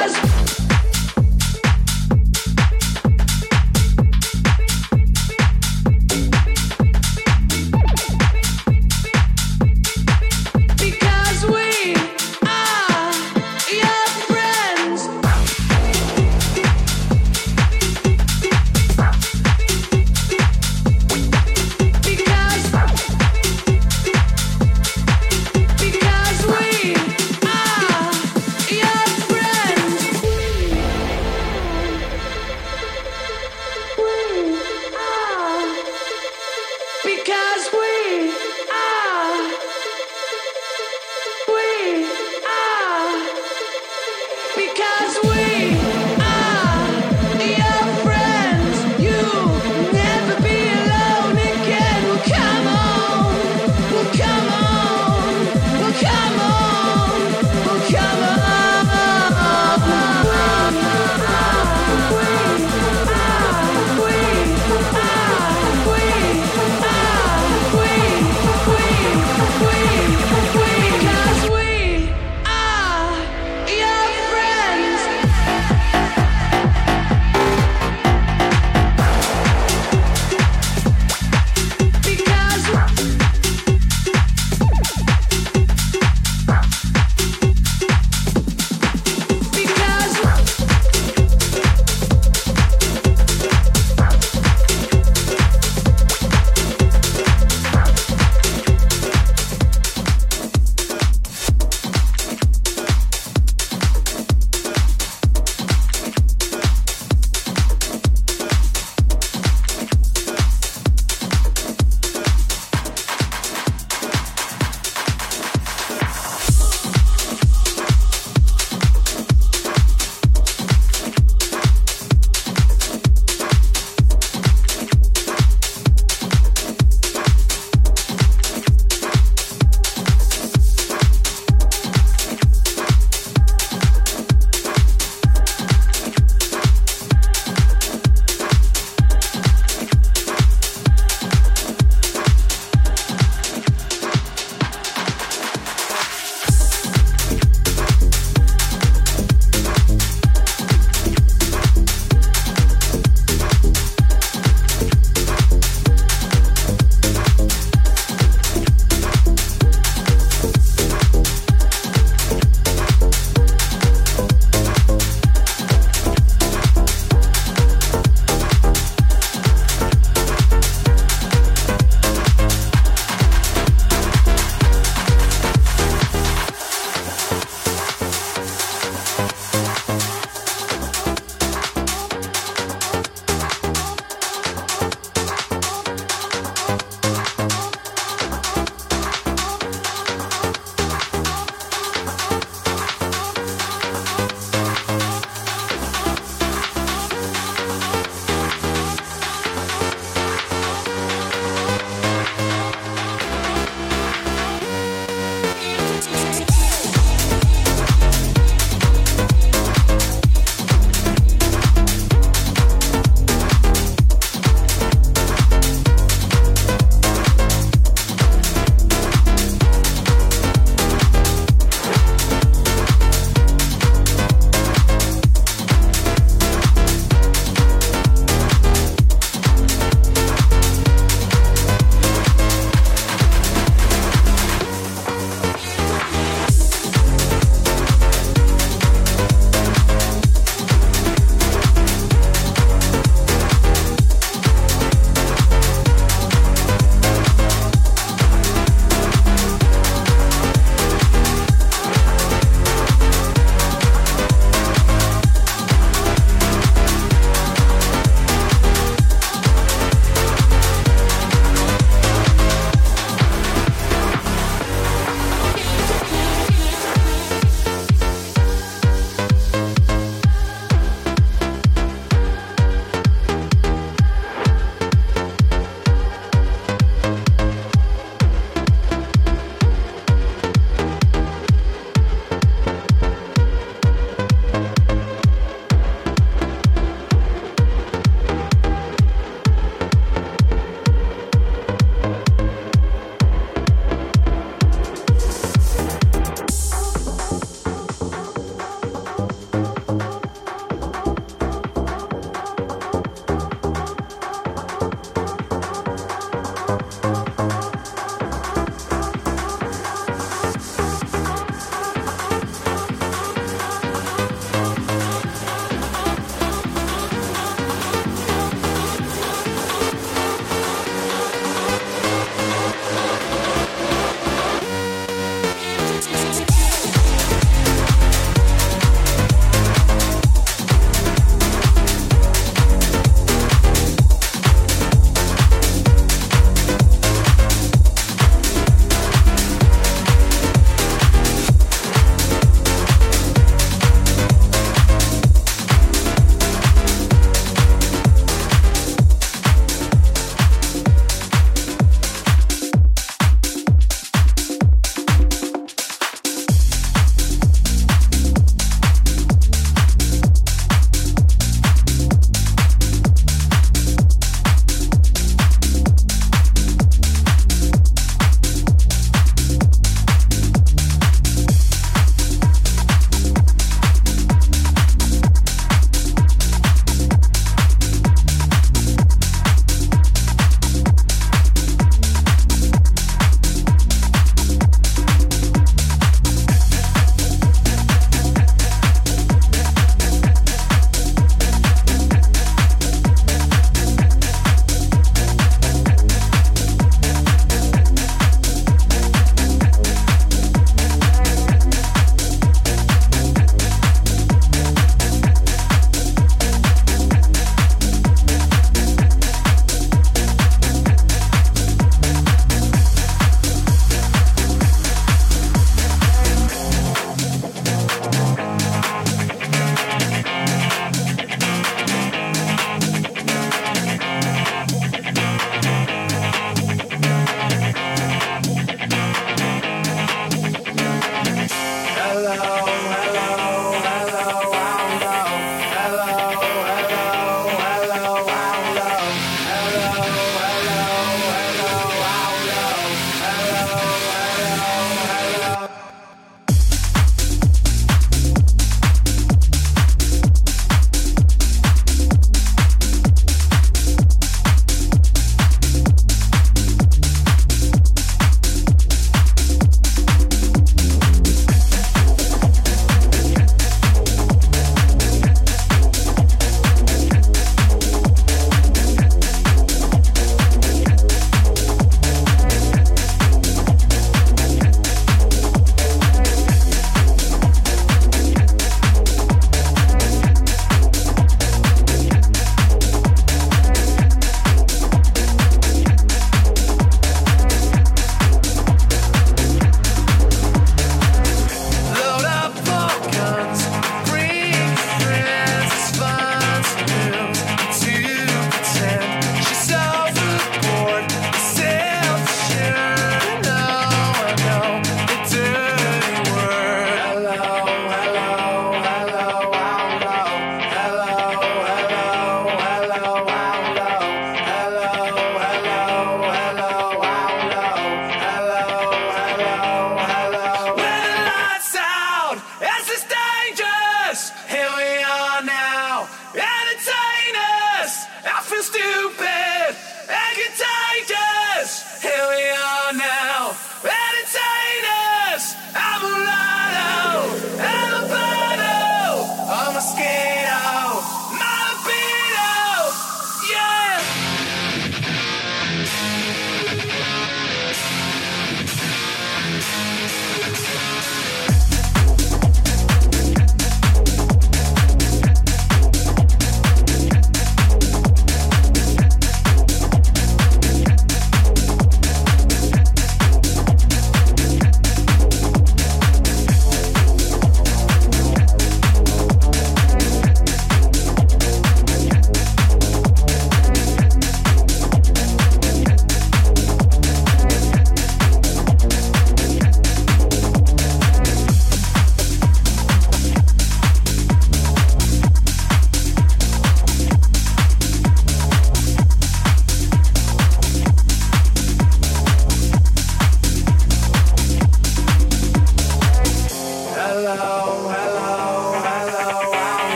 Yes! Cause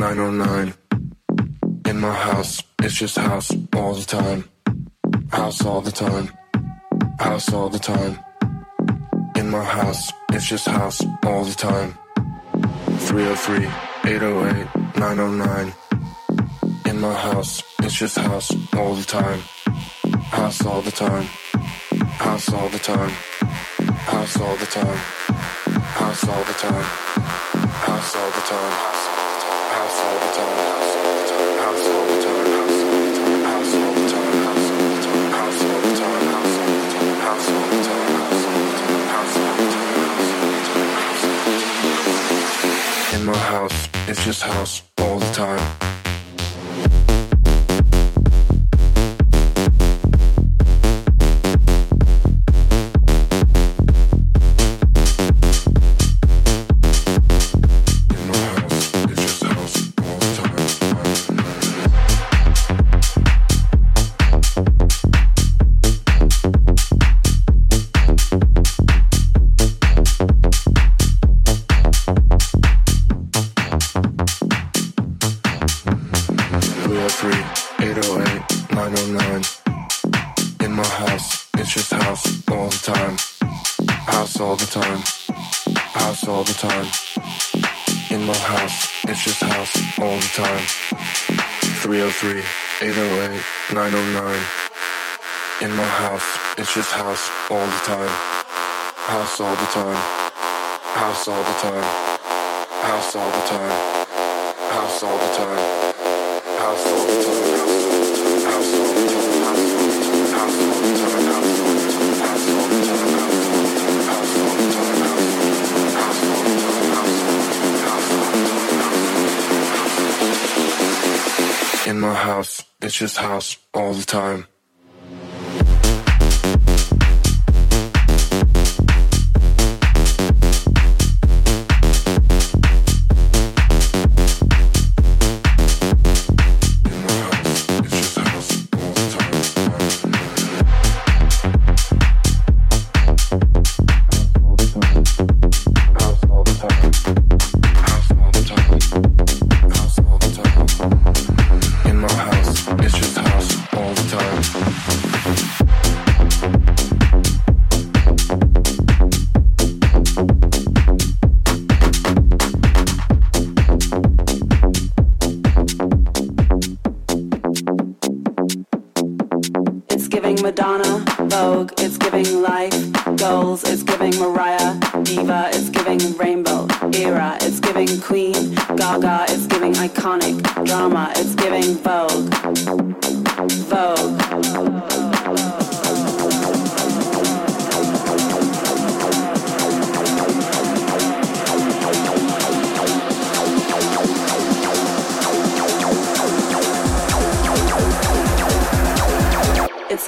909. In my house, it's just house all the time. House all the time. House all the time. In my house, it's just house all the time. 303 808 909. In my house, it's just house all the time. House all the time. House all the time. House all the time. House all the time. House all the time. In my house, it's just house all the time. 303 808 909. In my house, it's just house all the time. House all the time. House all the time. In my house, it's just house all the time. 303 808 909. In my house, it's just house all the time. House all the time. House all the time. House all the time. House all the time. In my house. It's just house all the time. Goals, it's giving Mariah, Diva, it's giving Rainbow, Era, it's giving Queen, Gaga, it's giving iconic,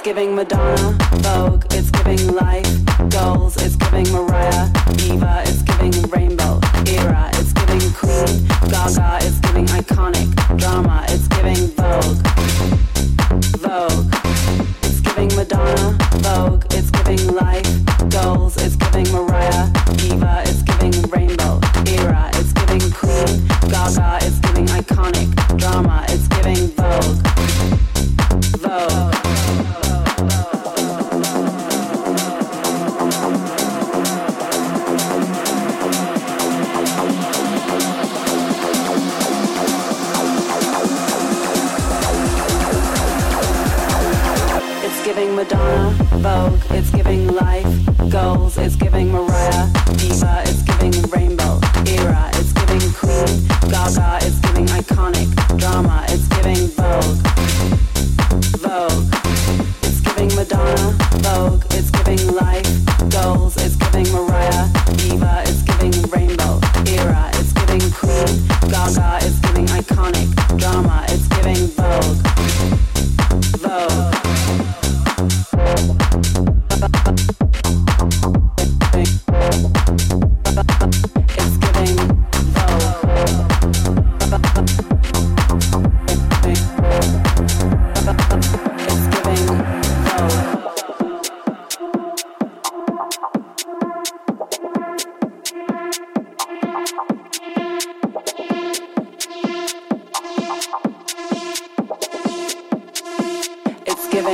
giving Madonna, Vogue, it's giving life, goals, it's giving Mariah, Diva, it's giving Rainbow, Era, it's giving Queen, Gaga, it's giving iconic, drama, it's giving Vogue, Vogue, it's giving Madonna, Vogue, it's giving life, goals, it's giving Mariah, Diva, it's giving Rainbow, Era, it's giving Queen, Gaga, it's giving iconic, drama, it's giving Vogue,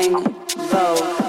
going.